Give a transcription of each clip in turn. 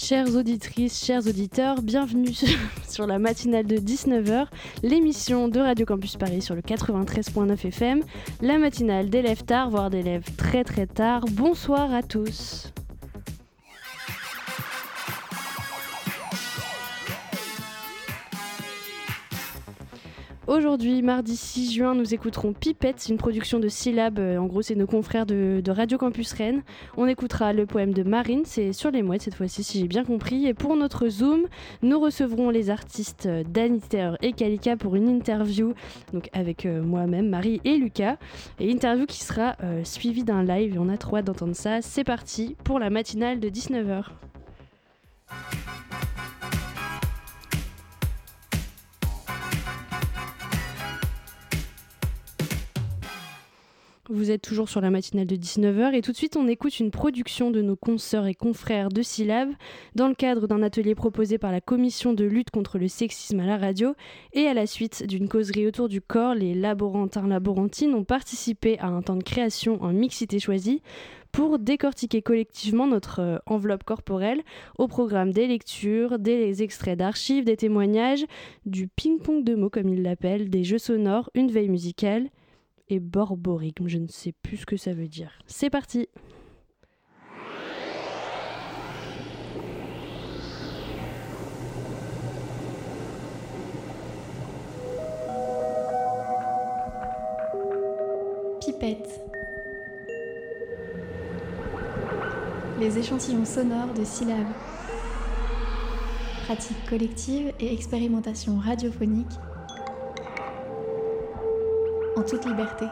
Chères auditrices, chers auditeurs, bienvenue sur la matinale de 19h, l'émission de Radio Campus Paris sur le 93.9 FM, la matinale d'élèves tard, voire d'élèves très très tard. Bonsoir à tous. Aujourd'hui, mardi 6 juin, nous écouterons Pipette, une production de syllabes. En gros, c'est nos confrères de, Radio Campus Rennes. On écoutera le poème de Marine, c'est sur les mouettes cette fois-ci, si j'ai bien compris. Et pour notre Zoom, nous recevrons les artistes Daniter et Kalika pour une interview donc avec euh, moi-même, Marie et Lucas. Et interview qui sera euh, suivie d'un live. On a trop hâte d'entendre ça. C'est parti pour la matinale de 19h. Vous êtes toujours sur la matinale de 19h et tout de suite on écoute une production de nos consoeurs et confrères de Syllab dans le cadre d'un atelier proposé par la commission de lutte contre le sexisme à la radio et à la suite d'une causerie autour du corps, les laborantins laborantines ont participé à un temps de création en mixité choisie pour décortiquer collectivement notre euh, enveloppe corporelle au programme des lectures, des extraits d'archives, des témoignages, du ping-pong de mots comme ils l'appellent, des jeux sonores, une veille musicale et borborigme. Je ne sais plus ce que ça veut dire. C'est parti Pipette. Les échantillons sonores de syllabes. Pratique collective et expérimentation radiophonique en toute liberté.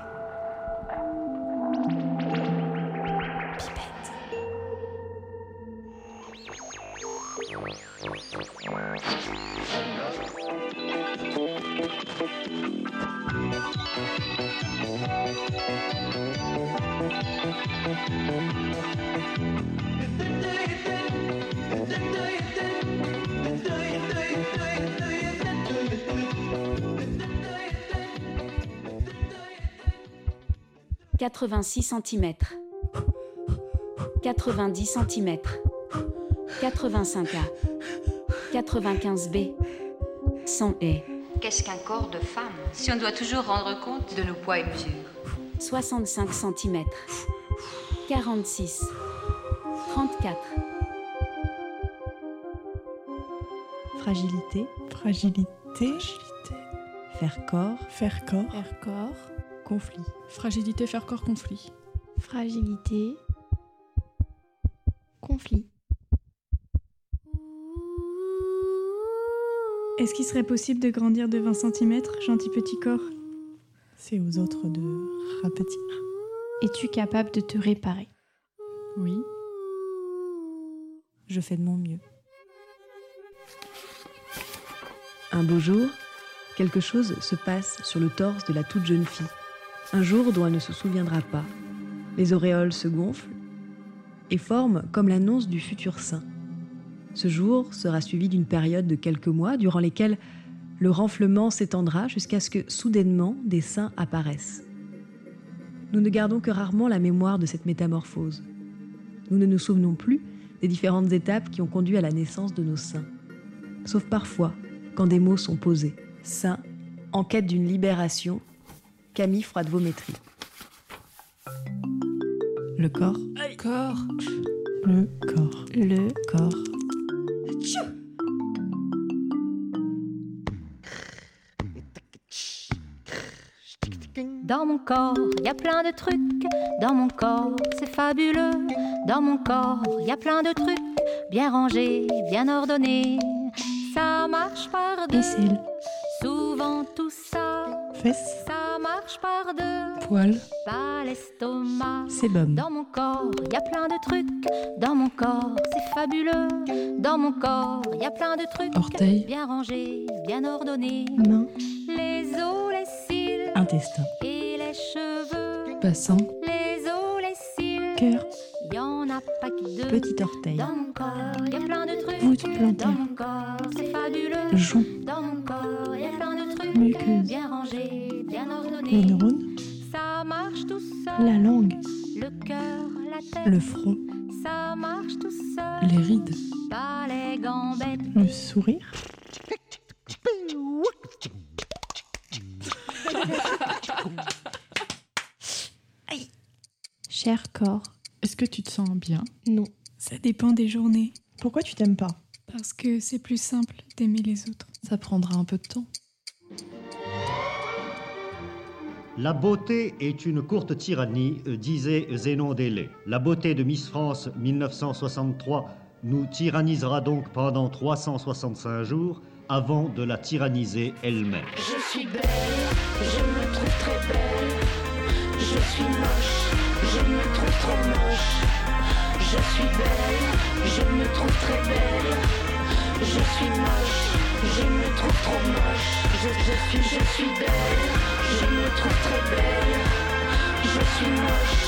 86 cm, 90 cm, 85 A, 95 B, 100 E. Qu'est-ce qu'un corps de femme si on doit toujours rendre compte de nos poids et mesures 65 cm, 46, 34. Fragilité, fragilité, fragilité. Faire corps, faire corps, faire corps. Conflit. Fragilité, faire corps, conflit. Fragilité, conflit. Est-ce qu'il serait possible de grandir de 20 cm, gentil petit corps? C'est aux autres de rapetir. Es-tu capable de te réparer? Oui. Je fais de mon mieux. Un beau jour, quelque chose se passe sur le torse de la toute jeune fille. Un jour dont elle ne se souviendra pas. Les auréoles se gonflent et forment comme l'annonce du futur sein. Ce jour sera suivi d'une période de quelques mois durant lesquels le renflement s'étendra jusqu'à ce que soudainement des seins apparaissent. Nous ne gardons que rarement la mémoire de cette métamorphose. Nous ne nous souvenons plus des différentes étapes qui ont conduit à la naissance de nos seins. Sauf parfois quand des mots sont posés. Sein, en quête d'une libération, Camille Froidevométrie. Le corps. Le corps. Le corps. Le corps. Dans mon corps, il y a plein de trucs. Dans mon corps, c'est fabuleux. Dans mon corps, il y a plein de trucs. Bien rangés, bien ordonnés. Ça marche par deux. Souvent tout ça. Fesses. Ça marche par deux. Poils. Pas l'estomac. Sébum. Dans mon corps, il y a plein de trucs. Dans mon corps, c'est fabuleux. Dans mon corps, il y a plein de trucs. Orteils. Bien rangés, bien ordonnés. Mains. Les os, les cils. Intestin. Et les cheveux. Bassin. Les os, les cils. Cœur. Y en a pas que deux. Petit orteil. Dans mon corps, y a plein de trucs. Voûte Dans plantaire. mon corps, c'est fabuleux. Jonc. Dans mon corps, y a plein de trucs. Muqueuse. Bien rangés, bien Les ordonnés. neurones. Ça marche tout seul. La langue. Le cœur, la tête. Le front. Ça marche tout seul. Les rides. Pas les gambettes. Le sourire. Cher corps, Est-ce que tu te sens bien? Non. Ça dépend des journées. Pourquoi tu t'aimes pas? Parce que c'est plus simple d'aimer les autres. Ça prendra un peu de temps. La beauté est une courte tyrannie, euh, disait Zénon Délé. La beauté de Miss France 1963 nous tyrannisera donc pendant 365 jours avant de la tyranniser elle-même. Je suis belle, je me trouve très belle. Je suis moche, je me trouve trop moche. Je suis belle, je me trouve très belle. Je suis moche, je me trouve trop moche. Je, suis, je suis belle, je me trouve très belle. Je suis moche,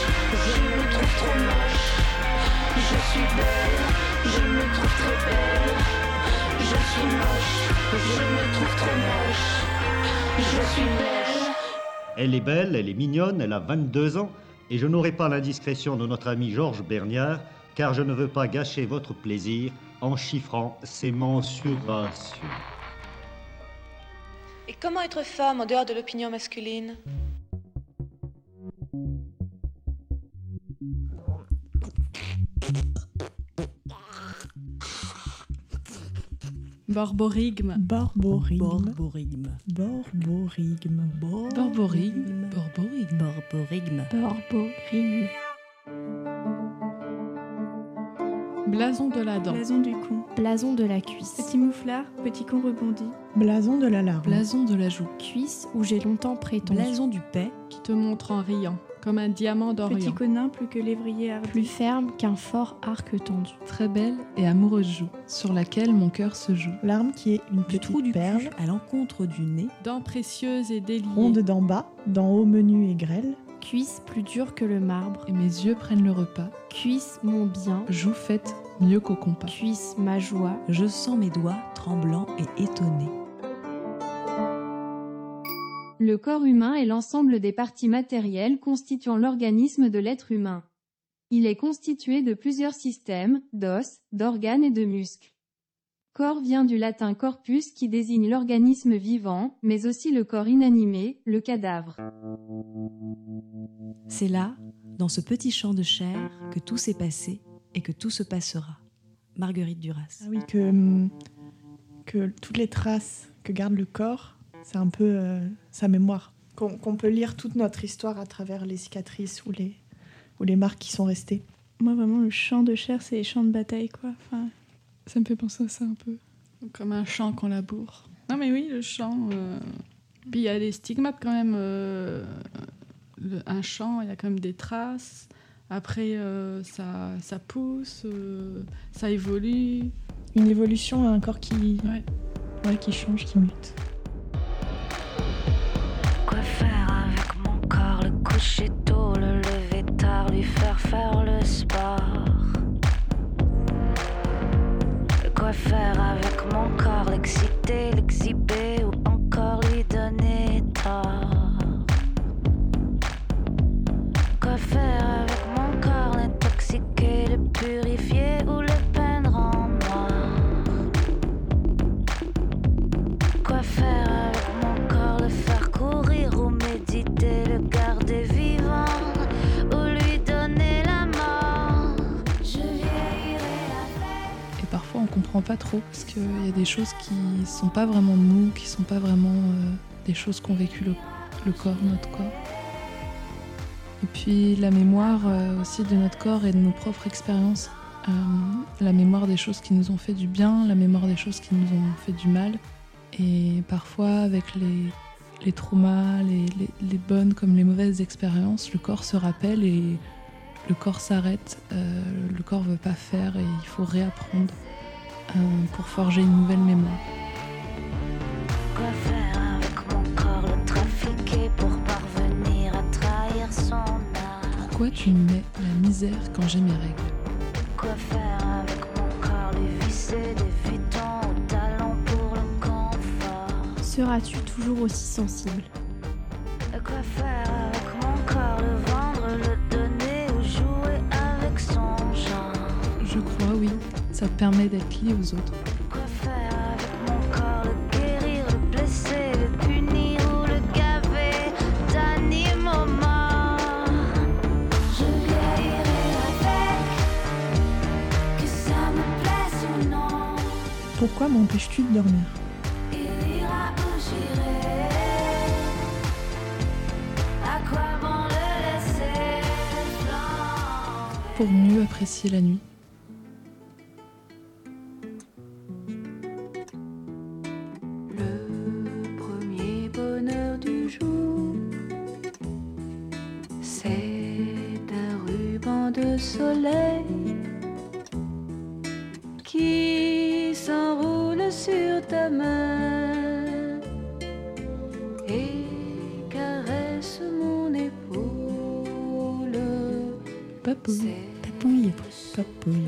je me trouve trop moche. Je suis belle, je me trouve très belle. Je suis moche, je me trouve trop moche. Je suis belle. Elle est belle, elle est mignonne, elle a 22 ans, et je n'aurai pas l'indiscrétion de notre ami Georges Berniard, car je ne veux pas gâcher votre plaisir en chiffrant ces mensurations. Et comment être femme en dehors de l'opinion masculine? Borborigme. Borborigme. Borborigme. Borborigme. Borborigme. Borborigme. Borborigme. Borborigme. Blason de la dent. Blason du con. Blason de la cuisse. Petit mouflard, petit con rebondi. Blason de la larme. Blason de la joue. Cuisse où j'ai longtemps prétendu. Blason du paix. Qui te montre en riant, comme un diamant Petit d'Orient. conin plus que lévrier. Plus ferme qu'un fort arc tendu. Très belle et amoureuse joue, sur laquelle mon cœur se joue. Larme qui est une Du petite trou du perle. à l'encontre du nez. Dents précieuses et déliées. Ronde d'en bas, d'en haut menu et grêle. Cuisse plus dure que le marbre. Et mes yeux prennent le repas. Cuisse mon bien. Joue faite mieux qu'au compas. Cuisse ma joie. Je sens mes doigts tremblants et étonnés. Le corps humain est l'ensemble des parties matérielles constituant l'organisme de l'être humain. Il est constitué de plusieurs systèmes, d'os, d'organes et de muscles. Corps vient du latin corpus qui désigne l'organisme vivant, mais aussi le corps inanimé, le cadavre. C'est là, dans ce petit champ de chair, que tout s'est passé et que tout se passera. Marguerite Duras. Ah oui, que, hum, que toutes les traces que garde le corps, c'est un peu euh, sa mémoire. Qu'on peut lire toute notre histoire à travers les cicatrices ou les, ou les marques qui sont restées. Moi, vraiment, le champ de chair, c'est les champs de bataille, quoi. Enfin, Ça me fait penser à ça un peu. Comme un champ qu'on laboure. Non mais oui, le champ. euh, Puis il y a des stigmates quand même. euh, le- Un champ, il y a quand même des traces. Après, euh, ça, ça pousse, euh, ça évolue. Une évolution à un corps qui, Ouais. ouais, qui change, qui mute. Coucher tôt, le lever tard, lui faire faire le sport. Quoi faire avec mon corps, l'exciter, l'exhiber ou encore lui donner tort. Quoi faire avec pas trop parce qu'il y a des choses qui sont pas vraiment nous, qui sont pas vraiment euh, des choses qu'ont vécu le, le corps, notre corps. Et puis la mémoire euh, aussi de notre corps et de nos propres expériences. Euh, la mémoire des choses qui nous ont fait du bien, la mémoire des choses qui nous ont fait du mal. Et parfois avec les, les traumas, les, les- bonnes comme les mauvaises expériences, le corps se rappelle et le corps s'arrête, le corps veut pas faire et il faut réapprendre euh, pour forger une nouvelle mémoire. Quoi faire avec mon corps, le trafiquer pour parvenir à trahir son âme Pourquoi tu me mets la misère quand j'ai mes règles? Quoi faire avec mon corps Les visser, des vitons au talent pour le confort? Seras-tu toujours aussi sensible? Quoi faire avec mon Ça te permet d'être lié aux autres. Pourquoi m'empêches-tu de dormir? Pour mieux apprécier la nuit. Soleil qui s'enroule sur ta main et caresse mon épaule. Papouille, papouille, papouille,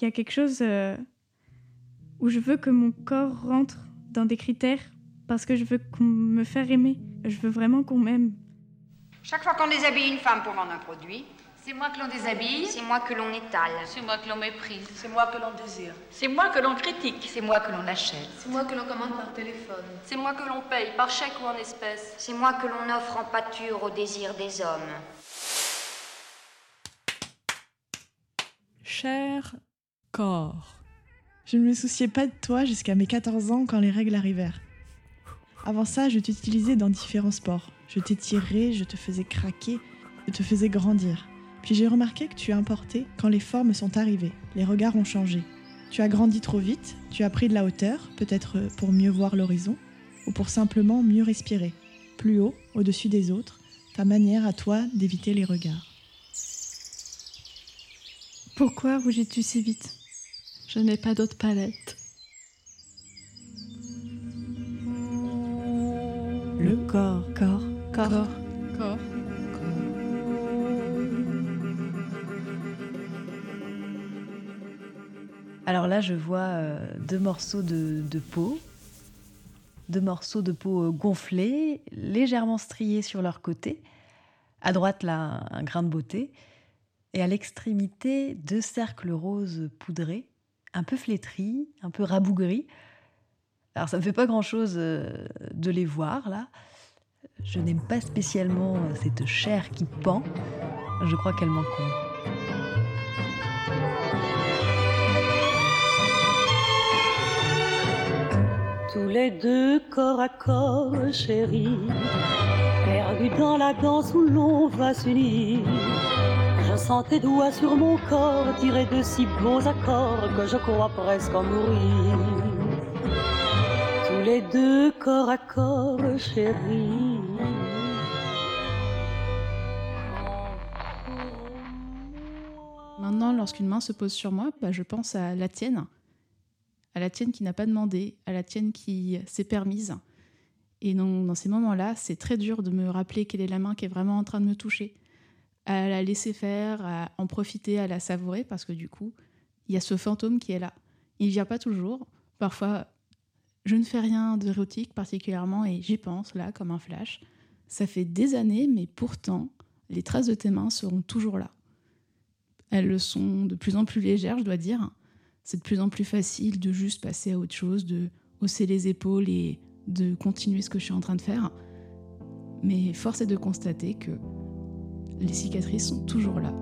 Il y a quelque chose euh, où je veux que mon corps rentre dans des critères parce que je veux qu'on me faire aimer. Je veux vraiment qu'on m'aime. Chaque fois qu'on déshabille une femme pour vendre un produit, C'est moi que l'on déshabille. c'est moi que l'on étale. C'est moi que l'on méprise. C'est moi que l'on désire. C'est moi que l'on critique. C'est moi que l'on achète. C'est moi que l'on commande par téléphone. C'est moi que l'on paye par chèque ou en espèces. C'est moi que l'on offre en pâture au désir des hommes. Cher corps. Je ne me souciais pas de toi jusqu'à mes 14 ans quand les règles arrivèrent. Avant ça, je t'utilisais dans différents sports. Je t'étirais, je te faisais craquer, je te faisais grandir. Puis j'ai remarqué que tu as importé quand les formes sont arrivées, les regards ont changé. Tu as grandi trop vite, tu as pris de la hauteur, peut-être pour mieux voir l'horizon, ou pour simplement mieux respirer. Plus haut, au-dessus des autres, ta manière à toi d'éviter les regards. Pourquoi rougis-tu si vite? Je n'ai pas d'autre palette. Le corps, corps, Corps. Corps. Alors là, je vois euh, deux morceaux de, de peau, deux morceaux de peau euh, gonflés, légèrement striés sur leur côté. À droite, là, un grain de beauté. Et à l'extrémité, deux cercles roses poudrés, un peu flétris, un peu rabougris. Alors ça ne me fait pas grand-chose euh, de les voir, là. Je n'aime pas spécialement euh, cette chair qui pend. Je crois qu'elle m'encombre. Tous les deux corps à corps, chérie, perdus dans la danse où l'on va s'unir. Sens tes doigts sur mon corps tirer de si beaux accords que je crois presque en mourir. Tous les deux corps à corps, chérie. Maintenant, lorsqu'une main se pose sur moi, bah, je pense à la tienne. À la tienne qui n'a pas demandé, à la tienne qui s'est permise. Et donc, dans ces moments-là, c'est très dur de me rappeler quelle est la main qui est vraiment en train de me toucher. À la laisser faire, à en profiter, à la savourer, parce que du coup, il y a ce fantôme qui est là. Il vient pas toujours. Parfois, je ne fais rien d'érotique particulièrement et j'y pense là, comme un flash. Ça fait des années, mais pourtant, les traces de tes mains seront toujours là. Elles le sont de plus en plus légères, je dois dire. C'est de plus en plus facile de juste passer à autre chose, de hausser les épaules et de continuer ce que je suis en train de faire. Mais force est de constater que les cicatrices sont toujours là.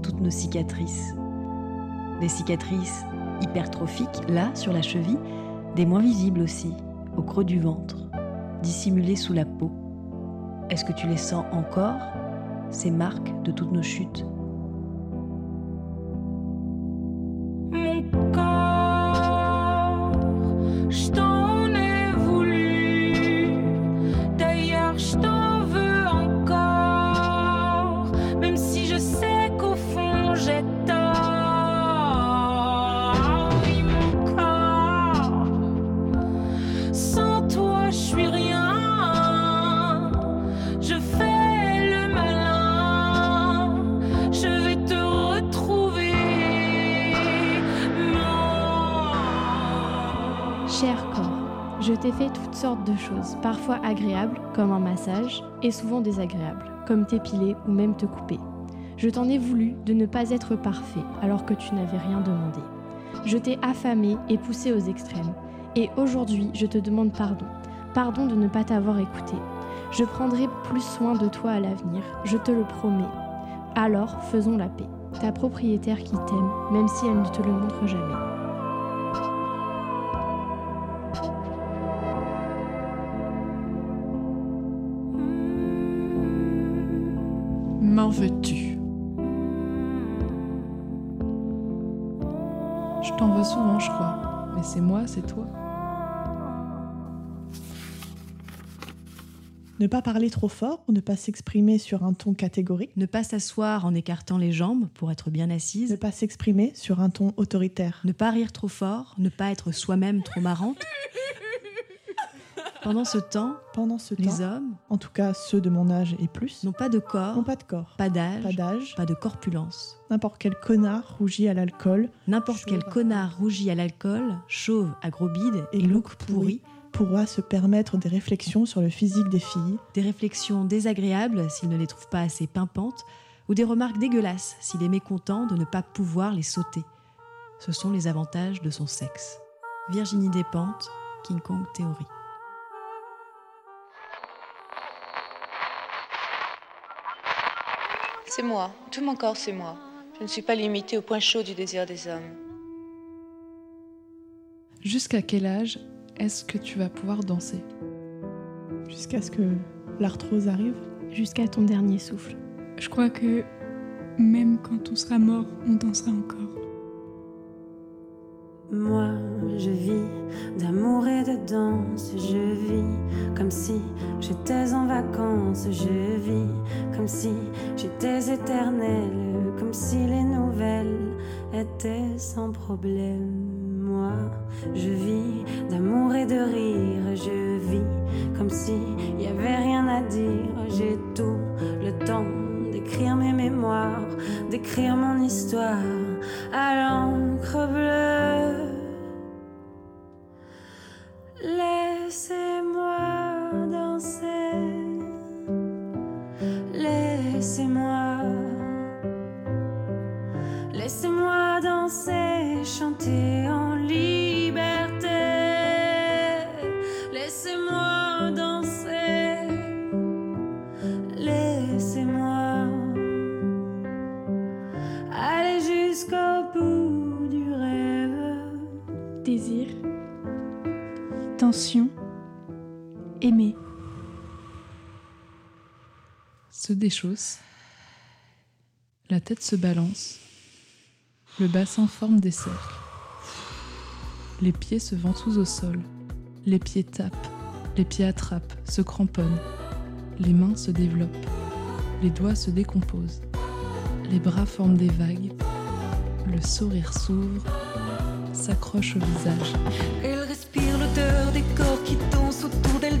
Toutes nos cicatrices. Des cicatrices hypertrophiques, là, sur la cheville, des moins visibles aussi, au creux du ventre, dissimulées sous la peau. Est-ce que tu les sens encore, ces marques de toutes nos chutes? Parfois agréables, comme un massage, et souvent désagréables, comme t'épiler ou même te couper. Je t'en ai voulu de ne pas être parfait alors que tu n'avais rien demandé. Je t'ai affamé et poussé aux extrêmes. Et aujourd'hui, je te demande pardon. Pardon de ne pas t'avoir écouté. Je prendrai plus soin de toi à l'avenir, je te le promets. Alors, faisons la paix. Ta propriétaire qui t'aime, même si elle ne te le montre jamais. C'est toi. Ne pas parler trop fort, ne pas s'exprimer sur un ton catégorique. Ne pas s'asseoir en écartant les jambes pour être bien assise. Ne pas s'exprimer sur un ton autoritaire. Ne pas rire trop fort, ne pas être soi-même trop marrante. Pendant ce temps, Pendant ce les temps, hommes en tout cas ceux de mon âge et plus, n'ont pas de corps, n'ont pas de corps, pas d'âge, pas d'âge, pas de corpulence. n'importe quel connard rougi à l'alcool, N'importe quel connard rougi à l'alcool, chauve à gros bide Et et look pourri, pourra se permettre des réflexions sur le physique des filles, des réflexions désagréables s'il ne les trouve pas assez pimpantes, ou des remarques dégueulasses s'il est mécontent de ne pas pouvoir les sauter. Ce sont les avantages de son sexe. Virginie Despentes, King Kong Théorie. C'est moi, tout mon corps c'est moi. Je ne suis pas limitée au point chaud du désir des hommes. Jusqu'à quel âge est-ce que tu vas pouvoir danser? Jusqu'à ce que l'arthrose arrive? Jusqu'à ton dernier souffle. Je crois que même quand on sera mort, on dansera encore. Moi, je vis d'amour et de danse. Je vis comme si j'étais en vacances. Je vis comme si j'étais éternelle. Comme si les nouvelles étaient sans problème. Moi, je vis d'amour et de rire. Je vis comme si y avait rien à dire. J'ai tout le temps d'écrire mes mémoires, d'écrire mon histoire à l'encre bleue. Tension, aimer. Se déchausse. La tête se balance. Le bassin forme des cercles. Les pieds se ventoussent au sol. Les pieds tapent. Les pieds attrapent, se cramponnent. Les mains se développent. Les doigts se décomposent. Les bras forment des vagues. Le sourire s'ouvre, s'accroche au visage. Des corps qui dansent autour d'elle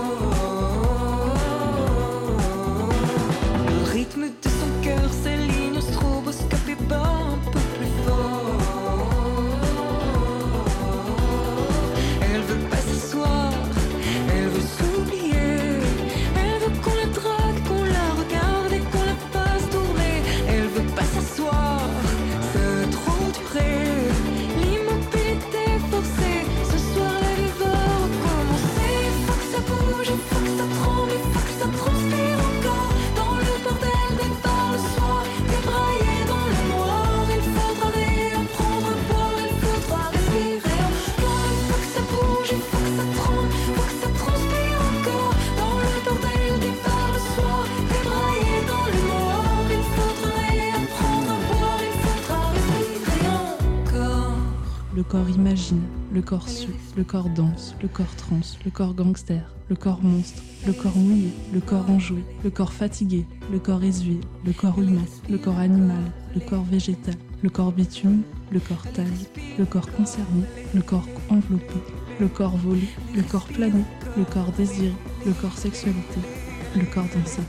le corps sue, le corps danse, le corps trans, le corps gangster, le corps monstre, le corps mouillé, le corps enjoué, le corps fatigué, le corps essuie, le corps humain, le corps animal, le corps végétal, le corps bitume, le corps taille, le corps concerné, le corps enveloppé, le corps volé, le corps plané, le corps désiré, le corps sexualité, le corps dansé.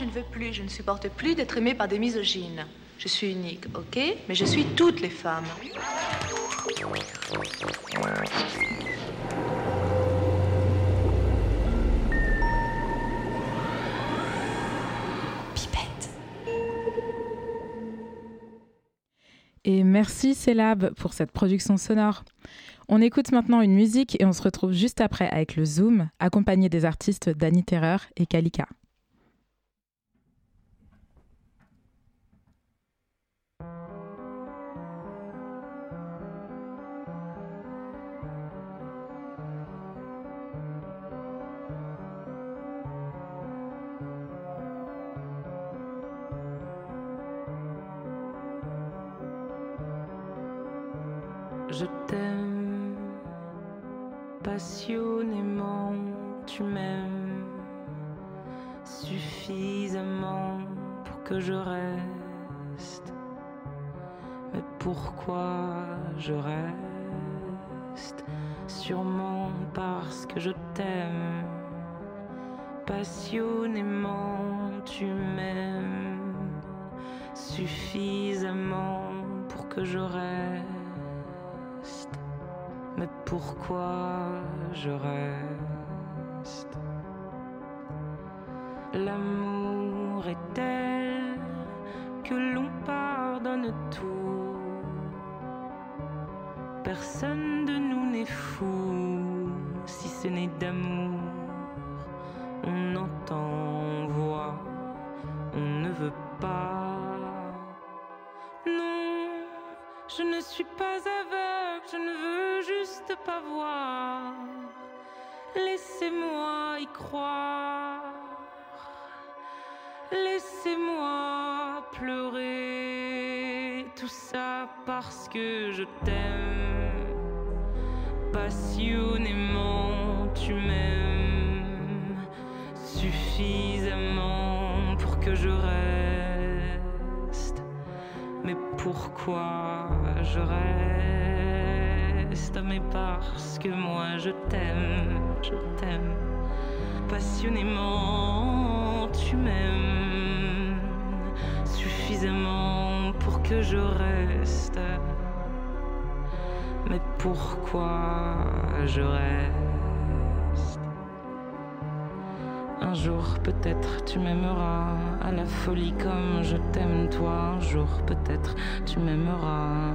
Je ne veux plus, je ne supporte plus d'être aimée par des misogynes. Je suis unique, ok Mais je suis toutes les femmes. Et merci Célab pour cette production sonore. On écoute maintenant une musique et on se retrouve juste après avec le Zoom, accompagné des artistes Danny Terreur et Kalika. Je t'aime passionnément, tu m'aimes suffisamment pour que je reste. Mais pourquoi je reste? Sûrement parce que je t'aime passionnément, tu m'aimes suffisamment pour que je reste. Pourquoi je reste pour que je reste. Mais pourquoi je reste? Un jour peut-être tu m'aimeras à la folie comme je t'aime toi. Un jour peut-être tu m'aimeras.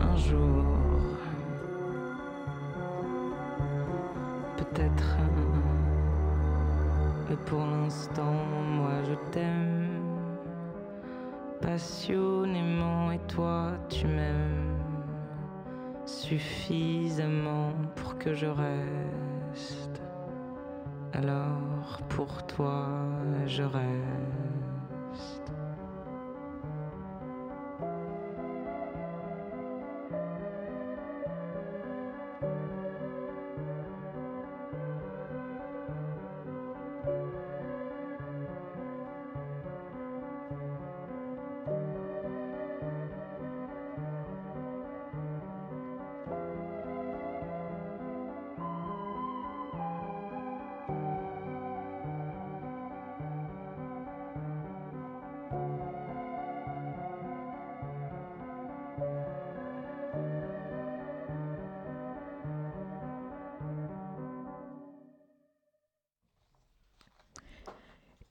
Un jour. Peut-être. Mais pour l'instant, moi je t'aime passionnément et toi tu m'aimes suffisamment pour que je reste. Alors pour toi je reste.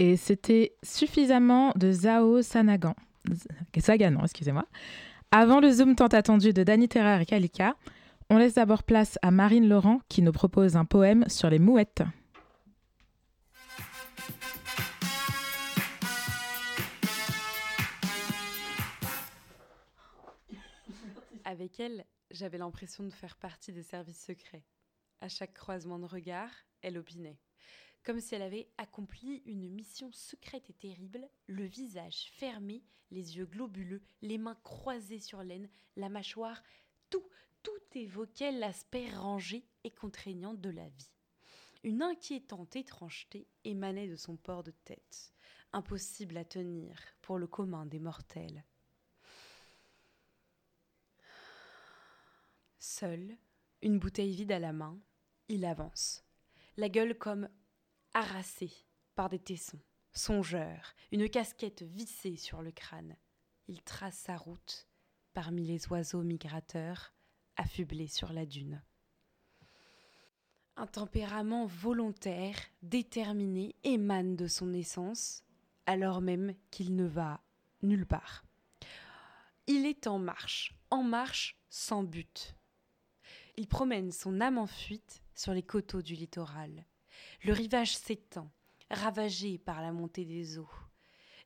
Et c'était suffisamment de Zao Sanagan. Saganon, excusez-moi. Avant le zoom tant attendu de Danny Terrer et Kalika, on laisse d'abord place à Marine Laurent qui nous propose un poème sur les mouettes. Avec elle, j'avais l'impression de faire partie des services secrets. À chaque croisement de regard, elle opinait. Comme si elle avait accompli une mission secrète et terrible, le visage fermé, les yeux globuleux, les mains croisées sur l'aine, la mâchoire, tout, tout évoquait l'aspect rangé et contraignant de la vie. Une inquiétante étrangeté émanait de son port de tête, impossible à tenir pour le commun des mortels. Seul, une bouteille vide à la main, il avance, la gueule comme harassé par des tessons, songeur, une casquette vissée sur le crâne. Il trace sa route parmi les oiseaux migrateurs affublés sur la dune. Un tempérament volontaire, déterminé, émane de son essence, alors même qu'il ne va nulle part. Il est en marche, en marche sans but. Il promène son âme en fuite sur les coteaux du littoral. Le rivage s'étend, ravagé par la montée des eaux.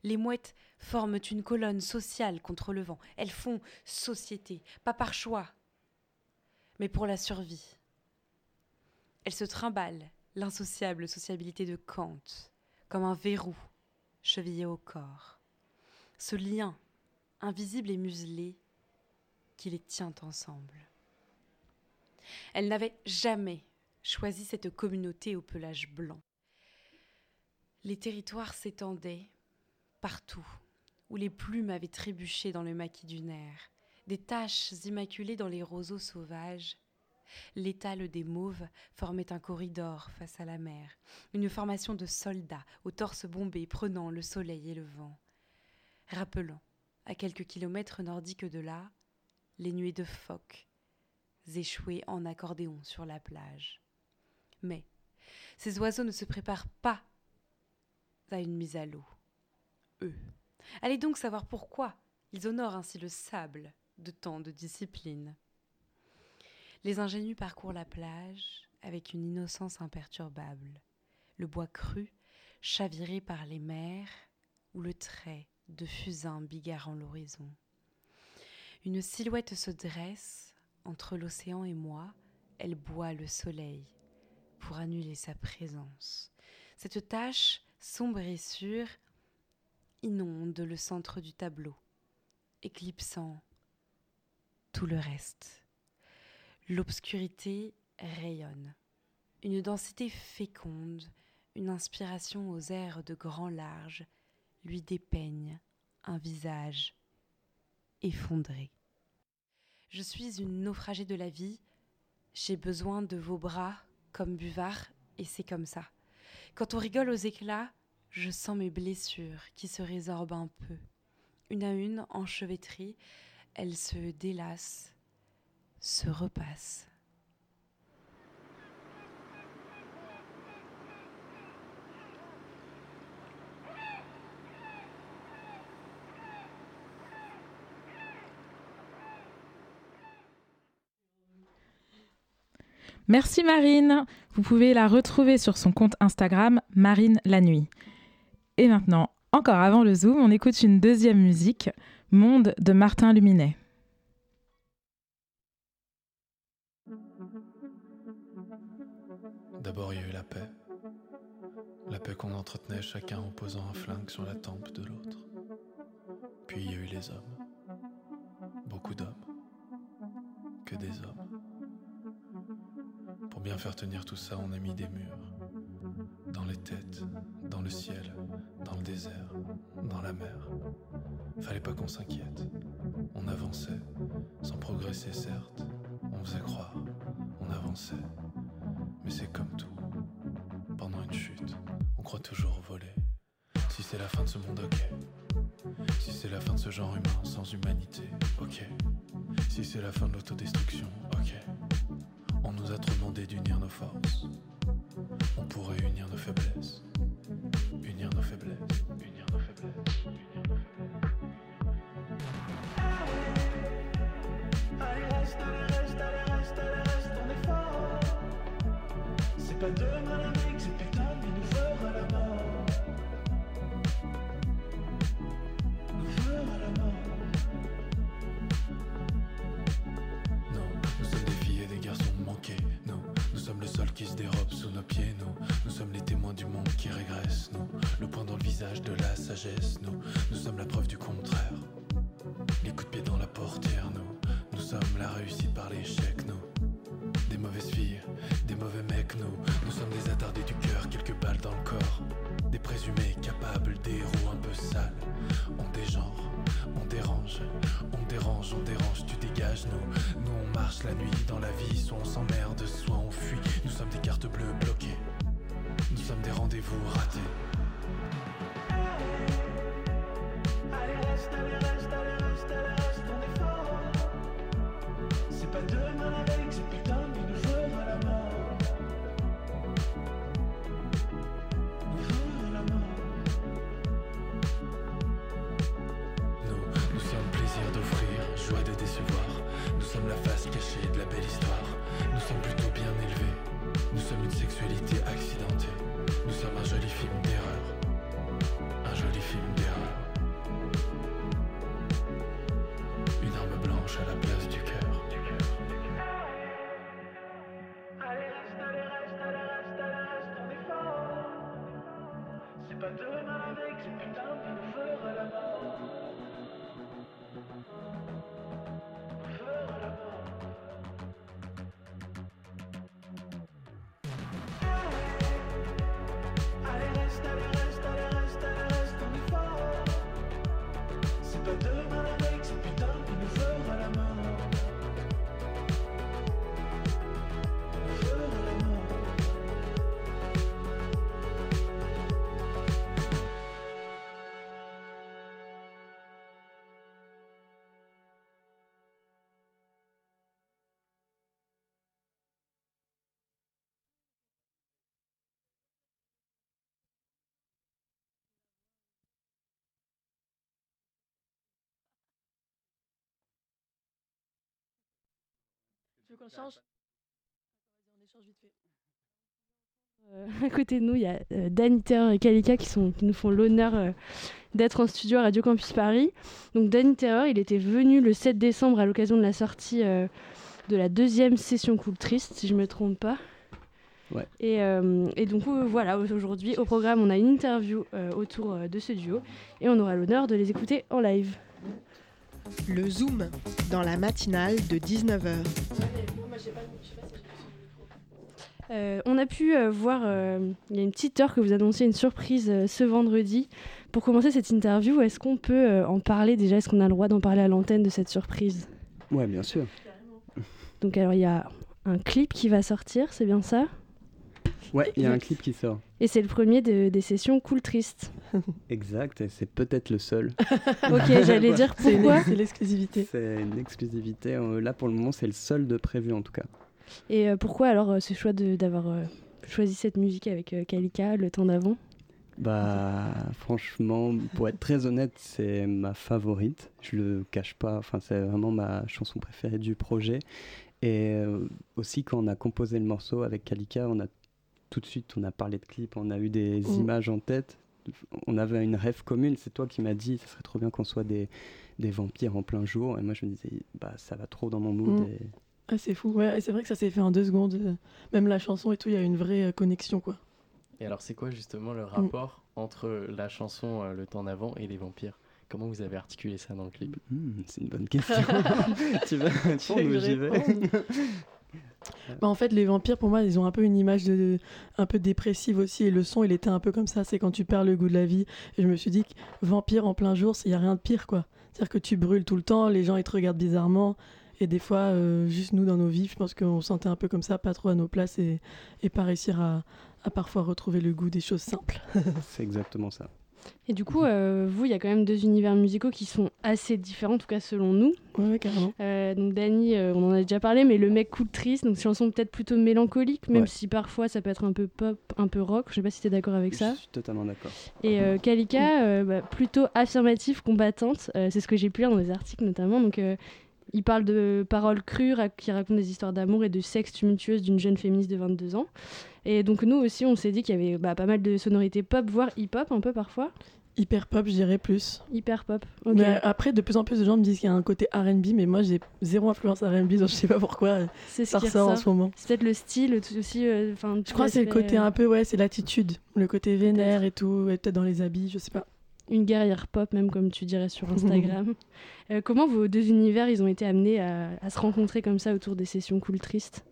Les mouettes forment une colonne sociale contre le vent. Elles font société, pas par choix, mais pour la survie. Elles se trimballent l'insociable sociabilité de Kant, comme un verrou chevillé au corps. Ce lien, invisible et muselé, qui les tient ensemble. Elles n'avaient jamais choisi cette communauté au pelage blanc. Les territoires s'étendaient partout, où les plumes avaient trébuché dans le maquis dunaire, des taches immaculées dans les roseaux sauvages. L'étale des mauves formait un corridor face à la mer, une formation de soldats au torse bombé prenant le soleil et le vent, rappelant, à quelques kilomètres nordiques de là, les nuées de phoques échouées en accordéon sur la plage. Mais ces oiseaux ne se préparent pas à une mise à l'eau. Eux. Allez donc savoir pourquoi ils honorent ainsi le sable de tant de discipline. Les ingénus parcourent la plage avec une innocence imperturbable, le bois cru, chaviré par les mers, ou le trait de fusain bigarrant l'horizon. Une silhouette se dresse entre l'océan et moi, elle boit le soleil pour annuler sa présence. Cette tache sombre et sûre inonde le centre du tableau, éclipsant tout le reste. L'obscurité rayonne, une densité féconde, une inspiration aux airs de grand large lui dépeigne un visage effondré. Je suis une naufragée de la vie. J'ai besoin de vos bras comme buvard, et c'est comme ça. Quand on rigole aux éclats, je sens mes blessures qui se résorbent un peu. Une à une, enchevêtrées, elles se délassent, se repassent. Merci Marine. Vous pouvez la retrouver sur son compte Instagram Marine la nuit. Et maintenant, encore avant le zoom, on écoute une deuxième musique, Monde de Martin Luminet. D'abord, il y a eu la paix. La paix qu'on entretenait chacun en posant un flingue sur la tempe de l'autre. Puis il y a eu les hommes. Beaucoup d'hommes. Que des hommes. Pour bien faire tenir tout ça, on a mis des murs. Dans les têtes, dans le ciel, dans le désert, dans la mer. Fallait pas qu'on s'inquiète. On avançait, sans progresser certes. On faisait croire, on avançait. Mais c'est comme tout. Pendant une chute, on croit toujours voler. Si c'est la fin de ce monde, ok. Si c'est la fin de ce genre humain sans humanité, ok. Si c'est la fin de l'autodestruction, a trop demandé d'unir nos forces. On pourrait unir nos faiblesses. On dérange, tu dégages. Nous, nous on marche la nuit dans la vie, soit on s'emmerde, soit on fuit. Nous sommes des cartes bleues bloquées. Nous sommes des rendez-vous ratés. Tu veux qu'on change Vas-y, on échange vite fait. Euh, à côté de nous, il y a euh, Danny et Kalika qui, sont, qui nous font l'honneur euh, d'être en studio à Radio Campus Paris. Donc Danny Terror, il était venu le 7 décembre à l'occasion de la sortie euh, de la deuxième session Cool Triste, si je ne me trompe pas. Ouais. Et, euh, et donc euh, voilà, aujourd'hui au programme, on a une interview euh, autour euh, de ce duo et on aura l'honneur de les écouter en live. Le Zoom, dans la matinale de 19h. Euh, on a pu euh, voir, euh, il y a une petite heure que vous annonciez une surprise euh, ce vendredi. Pour commencer cette interview, est-ce qu'on peut euh, en parler déjà? Est-ce qu'on a le droit d'en parler à l'antenne de cette surprise? Ouais, bien sûr. Donc alors il y a un clip qui va sortir, c'est bien ça? Ouais, il y a un clip qui sort. Et c'est le premier de- des sessions Cool Triste. Exact, et c'est peut-être le seul. Ok, j'allais dire C'est une- pourquoi. c'est l'exclusivité. C'est une exclusivité. euh, Là, pour le moment, c'est le seul de prévu en tout cas. Et euh, pourquoi alors euh, ce choix de- d'avoir euh, choisi cette musique avec euh, Kalika le temps d'avant? Bah, franchement, pour être très honnête, c'est ma favorite. Je le cache pas. Enfin, c'est vraiment ma chanson préférée du projet. Et euh, aussi, quand on a composé le morceau avec Kalika, on a tout de suite, on a parlé de clip, on a eu des Mm. images en tête. On avait une rêve commune. C'est toi qui m'as dit, ce serait trop bien qu'on soit des, des vampires en plein jour. Et moi, je me disais, bah, ça va trop dans mon mood. Mm. Et Ah, c'est fou, ouais, et c'est vrai que ça s'est fait en deux secondes. euh, Même la chanson et tout, il y a une vraie euh, connexion, quoi. Et alors, c'est quoi justement Mm. le rapport entre la chanson euh, Le temps d'avant et les vampires? Comment vous avez articulé ça dans le clip? C'est une bonne question. tu veux Tu veux répondre que ou je j'y vais? Bah, en fait, les vampires, pour moi, ils ont un peu une image un peu dépressive aussi. Et le son, il était un peu comme ça. C'est quand tu perds le goût de la vie. Et je me suis dit que vampire en plein jour, il n'y a rien de pire, quoi. C'est-à-dire que tu brûles tout le temps, les gens, ils te regardent bizarrement. Et des fois, euh, juste nous, dans nos vies, je pense qu'on se sentait un peu comme ça, pas trop à nos places et, pas réussir à parfois retrouver le goût des choses simples. C'est exactement ça. Et du coup, euh, vous, il y a quand même deux univers musicaux qui sont assez différents, en tout cas selon nous. Ouais, carrément. Euh, donc Dany, euh, on en a déjà parlé, mais le mec cool triste, donc chanson peut-être plutôt mélancolique, même Ouais. si parfois ça peut être un peu pop, un peu rock. Je sais pas si tu es d'accord avec ça. Je suis totalement d'accord. Et euh, Kalika, euh, bah, plutôt affirmative, combattante. Euh, c'est ce que j'ai pu lire dans les articles notamment. Donc, euh, il parle de paroles crues qui racontent des histoires d'amour et de sexe tumultueuse d'une jeune féministe de 22 ans. Et donc, nous aussi, on s'est dit qu'il y avait bah, pas mal de sonorités pop, voire hip-hop un peu parfois. Hyper pop, je dirais plus. Hyper pop. Mais après, de plus en plus de gens me disent qu'il y a un côté RB, mais moi j'ai zéro influence RB, donc je sais pas pourquoi C'est ce ça ressort en ce moment. C'est peut-être le style tout aussi. euh, Je crois que c'est le côté un peu, ouais, c'est l'attitude, le côté vénère et tout, et peut-être dans les habits, je sais pas. Une guerrière pop, même comme tu dirais sur Instagram. Euh, comment vos deux univers, ils ont été amenés à, à se rencontrer comme ça autour des sessions cool tristes?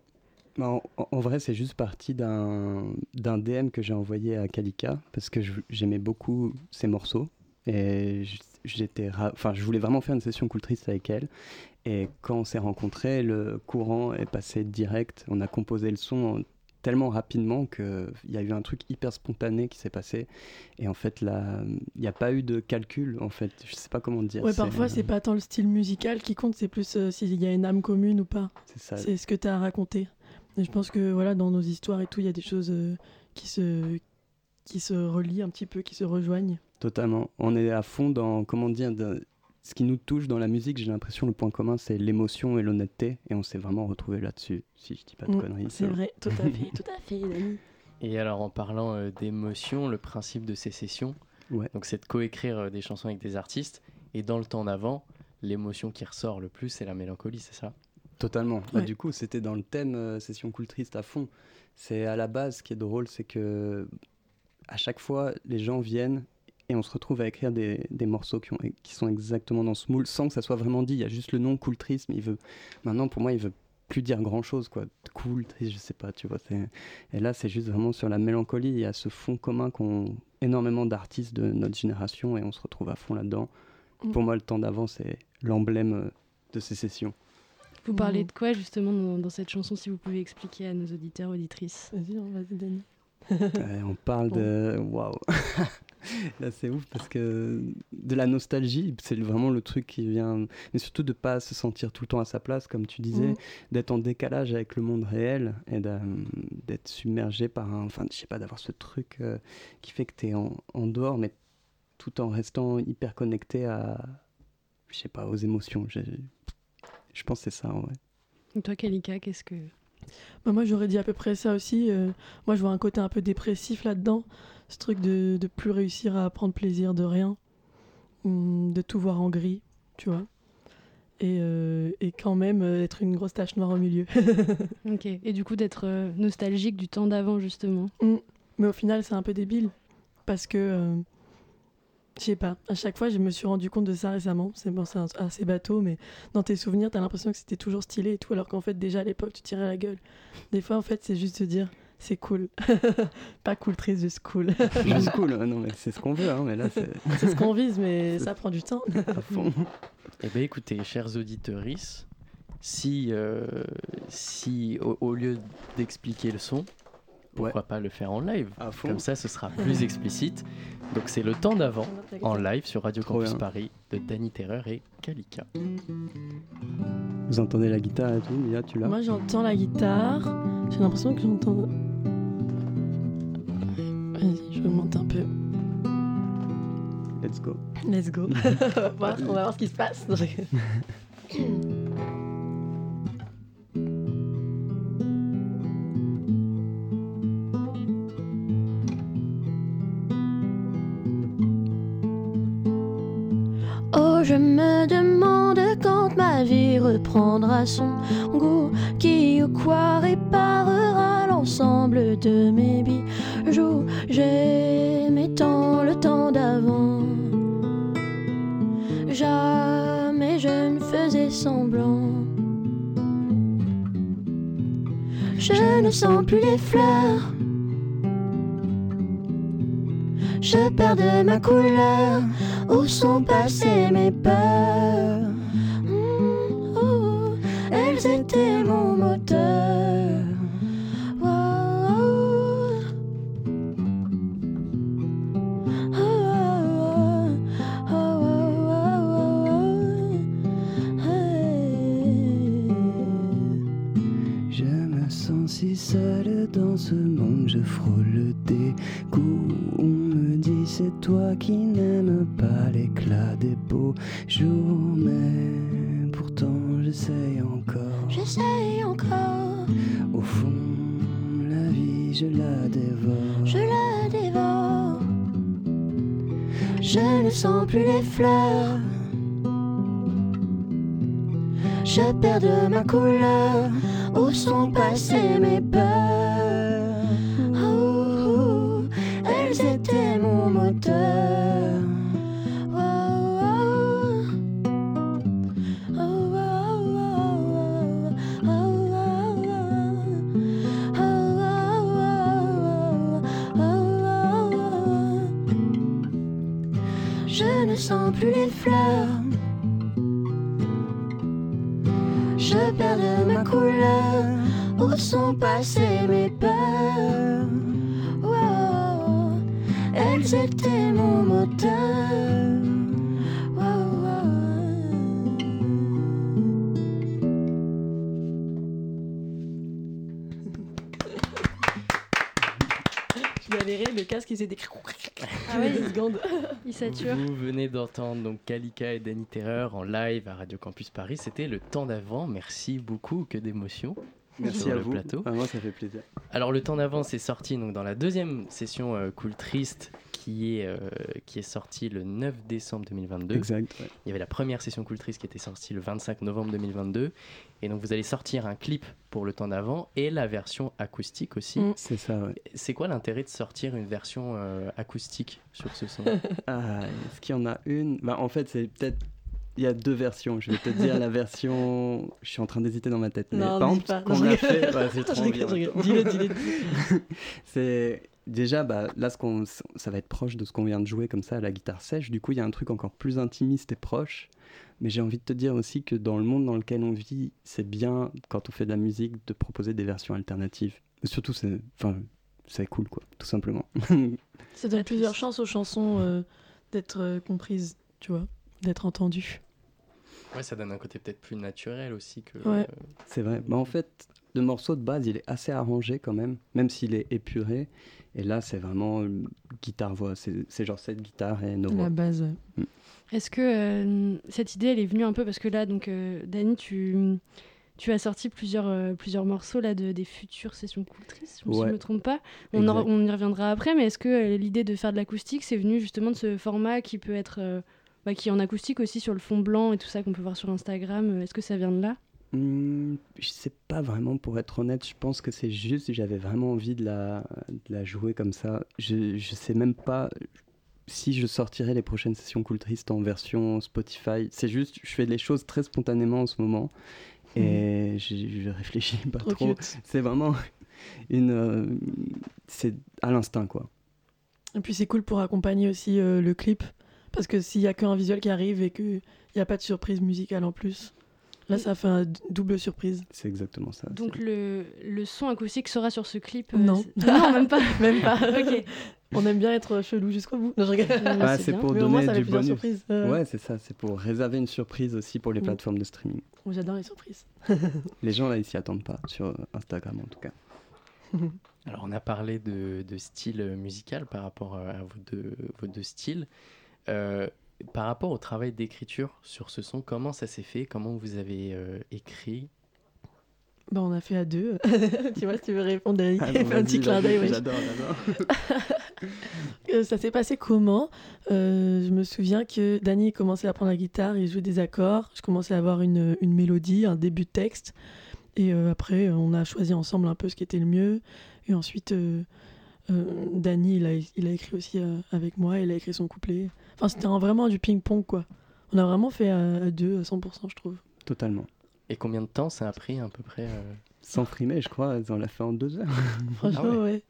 En, en vrai, c'est juste parti d'un DM que j'ai envoyé à Kalika parce que j'aimais beaucoup ses morceaux et j'étais, enfin, je voulais vraiment faire une session cool triste avec elle. Et quand on s'est rencontrés, le courant est passé direct. On a composé le son tellement rapidement qu'il y a eu un truc hyper spontané qui s'est passé. Et en fait, là, il n'y a pas eu de calcul. En fait, je sais pas comment dire. Ouais, C'est, parfois euh, c'est pas tant le style musical qui compte, c'est plus euh, s'il y a une âme commune ou pas. C'est ça. C'est ce que tu as à raconter. Et je pense que voilà, dans nos histoires et tout, il y a des choses euh, qui, se, qui se relient un petit peu, qui se rejoignent. Totalement. On est à fond dans, comment dire, de- ce qui nous touche dans la musique, j'ai l'impression le point commun, c'est l'émotion et l'honnêteté. Et on s'est vraiment retrouvé là-dessus, si je dis pas de Mm, conneries. c'est vrai, tout à fait, tout à fait, Dani. Et alors, en parlant euh, d'émotion, le principe de ces sessions, donc c'est de coécrire euh, des chansons avec des artistes. Et dans le temps d'avant, l'émotion qui ressort le plus, c'est la mélancolie, c'est ça? Totalement. Bah, Ouais. du coup, c'était dans le thème euh, session cool triste à fond. C'est à la base, ce qui est drôle, c'est que à chaque fois, les gens viennent et on se retrouve à écrire des, des morceaux qui, ont, qui sont exactement dans ce moule, sans que ça soit vraiment dit. Il y a juste le nom cool triste, mais il veut. Maintenant, pour moi, il veut plus dire grand chose, quoi. Cool, triste, je sais pas, tu vois. Et là, c'est juste vraiment sur la mélancolie. Il y a ce fond commun qu'ont énormément d'artistes de notre génération et on se retrouve à fond là-dedans. Mm. Pour moi, le temps d'avant, c'est l'emblème euh, de ces sessions. Vous parlez de quoi justement dans, dans cette chanson, si vous pouvez expliquer à nos auditeurs, auditrices Vas-y, hein, vas-y, Dani. Ouais, on parle de. Waouh! Là, c'est ouf parce que de la nostalgie, c'est vraiment le truc qui vient. Mais surtout de pas se sentir tout le temps à sa place, comme tu disais, Mhm. d'être en décalage avec le monde réel et d'être submergé par un. Enfin, je sais pas, d'avoir ce truc euh, qui fait que tu es en, en dehors, mais tout en restant hyper connecté à. Je sais pas, aux émotions. Je, pense que c'est ça, ouais. Et toi, Kalika, qu'est-ce que. Bah, moi, j'aurais dit à peu près ça aussi. euh, moi, je vois un côté un peu dépressif là-dedans. Ce truc de, de plus réussir à prendre plaisir de rien. Hum, de tout voir en gris, tu vois. Et, euh, et quand même euh, être une grosse tache noire au milieu. Ok. Et du coup, d'être euh, nostalgique du temps d'avant, justement. Mm. Mais au final, c'est un peu débile. Parce que, euh, je sais pas, à chaque fois, je me suis rendu compte de ça récemment. C'est bon, assez bateau, mais dans tes souvenirs, t'as l'impression que c'était toujours stylé et tout, alors qu'en fait, déjà à l'époque, tu tirais la gueule. Des fois, en fait, c'est juste se dire, c'est cool. pas cool, triste, juste cool. Juste cool, non, mais c'est ce qu'on veut, hein, mais là, c'est. c'est ce qu'on vise, mais ça prend du temps. à fond. Eh bien, écoutez, chers auditeurs, si, euh, si au, au lieu d'expliquer le son, pourquoi pas le faire en live Comme ça, ce sera plus explicite. Donc c'est le temps d'avant en live sur Radio Trop Campus bien. Paris de Danny Terreur et Kalika. Vous entendez la guitare et tout, Mia, tu l'as Moi j'entends la guitare, j'ai l'impression que j'entends. Vas-y, je monte un peu. Let's go. Let's go. on, va voir, on va voir ce qui se passe. je- me demande quand ma vie reprendra son goût, qui ou quoi réparera l'ensemble de mes bijoux. J'aimais tant le temps d'avant, jamais je ne faisais semblant. Je ne sens plus les fleurs. Je perds de ma couleur. Où sont passées mes peurs? Mm, oh, Elles étaient mon moteur. Sens si seul dans ce monde, je frôle le dégoût. On me dit c'est toi qui n'aimes pas l'éclat des beaux jours, mais pourtant j'essaye encore. J'essaye encore, Au fond, la vie je la dévore. je la dévore. Je ne sens plus les fleurs. Je perds de ma couleur. Où sont passées mes peurs oh, Elles étaient mon moteur. Je ne sens plus les fleurs de ma couleur. Où sont passées mes peurs Wow, Elles étaient mon moteur. Wow, Je galérais, le casque il faisait des. Ah ouais, des secondes. il sature. Vous venez d'entendre donc Kalika et Danny Terreur en live à Radio Campus Paris. C'était le temps d'avant. Merci beaucoup, que d'émotions. Merci sur à le vous. plateau. Vraiment, ça fait plaisir. Alors le temps d'avant c'est sorti donc dans la deuxième session euh, Cool Triste qui est, euh, qui est sortie le 9 décembre 2022. Exact, ouais. Il y avait la première session Cool Triste qui était sortie le 25 novembre 2022 et donc vous allez sortir un clip pour le temps d'avant et la version acoustique aussi. Mm. C'est ça, ouais. C'est quoi l'intérêt de sortir une version euh, acoustique sur ce son? Ah, est-ce qu'il y en a une? Bah, En fait, c'est peut-être. Il y a deux versions. Je vais te dire la version. Je suis en train d'hésiter dans ma tête. Mais Non, par exemple, pas. qu'on a fait. ouais, c'est trop bien. Dis-le, dis-le. c'est. Déjà, bah, là, ce qu'on, ça va être proche de ce qu'on vient de jouer comme ça à la guitare sèche. Du coup, il y a un truc encore plus intimiste et proche. Mais j'ai envie de te dire aussi que dans le monde dans lequel on vit, c'est bien, quand on fait de la musique, de proposer des versions alternatives. Et surtout, c'est, enfin, c'est cool, quoi, tout simplement. Ça donne plusieurs chances aux chansons euh, d'être euh, comprises, tu vois, d'être entendues. Ouais, ça donne un côté peut-être plus naturel aussi que. Ouais. euh, C'est vrai. Bah, en fait, le morceau de base, il est assez arrangé quand même, même s'il est épuré. Et là, c'est vraiment guitare-voix. C'est genre cette guitare et nos voix. La base, ouais. Mm. Est-ce que euh, cette idée, elle est venue un peu parce que là, donc, euh, Dani, tu, tu as sorti plusieurs, euh, plusieurs morceaux là, de, des futures sessions cultrices, si je ne me trompe pas. On, en- Exact. on y reviendra après, mais est-ce que euh, l'idée de faire de l'acoustique, c'est venu justement de ce format qui peut être. euh, bah, qui est en acoustique aussi sur le fond blanc et tout ça qu'on peut voir sur Instagram Est-ce que ça vient de là? Hmm, je sais pas vraiment, pour être honnête. Je pense que c'est juste, j'avais vraiment envie de la, de la jouer comme ça. Je, je sais même pas si je sortirai les prochaines sessions Cool Triste en version Spotify. C'est juste, je fais les choses très spontanément en ce moment. Et je, je réfléchis pas Trop. C'est vraiment une. euh, c'est à l'instinct, quoi. Et puis c'est cool pour accompagner aussi euh, le clip, parce que s'il y a qu'un visuel qui arrive et qu'il n'y a pas de surprise musicale en plus, Là, ça fait un double surprise. C'est exactement ça. Donc le, le son acoustique sera sur ce clip euh, Non. Non, même pas. Même pas. ok. On aime bien être chelou jusqu'au bout. Non, je rigole. Ah, c'est pour Mais au moins, donner ça du bonus. surprises. Euh, Ouais, c'est ça. C'est pour réserver une surprise aussi pour les Mm. plateformes de streaming. J'adore les surprises. Les gens là, ils s'y attendent pas sur euh, Instagram en tout cas. Alors, on a parlé de, de style musical par rapport à vos deux, vos deux styles. Euh, par rapport au travail d'écriture sur ce son, comment ça s'est fait? Comment vous avez euh, écrit? Bah, on a fait à deux. tu vois, si tu veux répondre, Dani, Ah bon, un petit clin d'œil. J'adore, j'adore. Euh, ça s'est passé comment? Euh, Je me souviens que Dani commençait à prendre la guitare, il jouait des accords. Je commençais à avoir une, une mélodie, un début de texte. Et euh, après, on a choisi ensemble un peu ce qui était le mieux. Et ensuite, euh, euh, Dani, il a, il a écrit aussi euh, avec moi, il a écrit son couplet. Enfin, c'était vraiment du ping-pong, quoi. On a vraiment fait à, à deux, à 100%, je trouve. Totalement. Et combien de temps ça a pris à peu près euh Sans frimer, je crois, on l'a fait en deux heures. Franchement, Ah ouais.